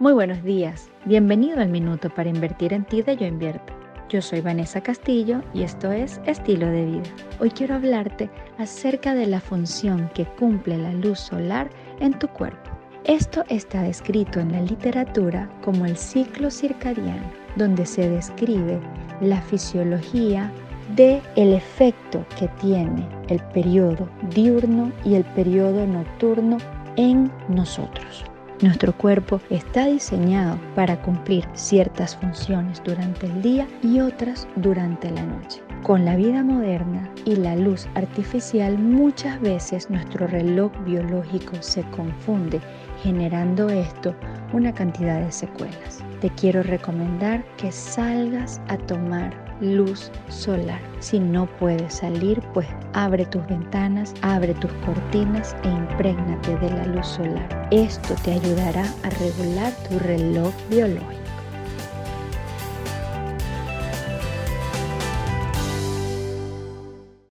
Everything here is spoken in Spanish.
Muy buenos días, bienvenido al Minuto para Invertir en Ti de Yo Invierto. Yo soy Vanessa Castillo y esto es Estilo de Vida. Hoy quiero hablarte acerca de la función que cumple la luz solar en tu cuerpo. Esto está descrito en la literatura como el ciclo circadiano, donde se describe la fisiología de el efecto que tiene el periodo diurno y el periodo nocturno en nosotros. Nuestro cuerpo está diseñado para cumplir ciertas funciones durante el día y otras durante la noche. Con la vida moderna y la luz artificial muchas veces nuestro reloj biológico se confunde, generando esto una cantidad de secuelas. Te quiero recomendar que salgas a tomar luz solar. Si no puedes salir, pues abre tus ventanas, abre tus cortinas e imprégnate de la luz solar. Esto te ayudará a regular tu reloj biológico.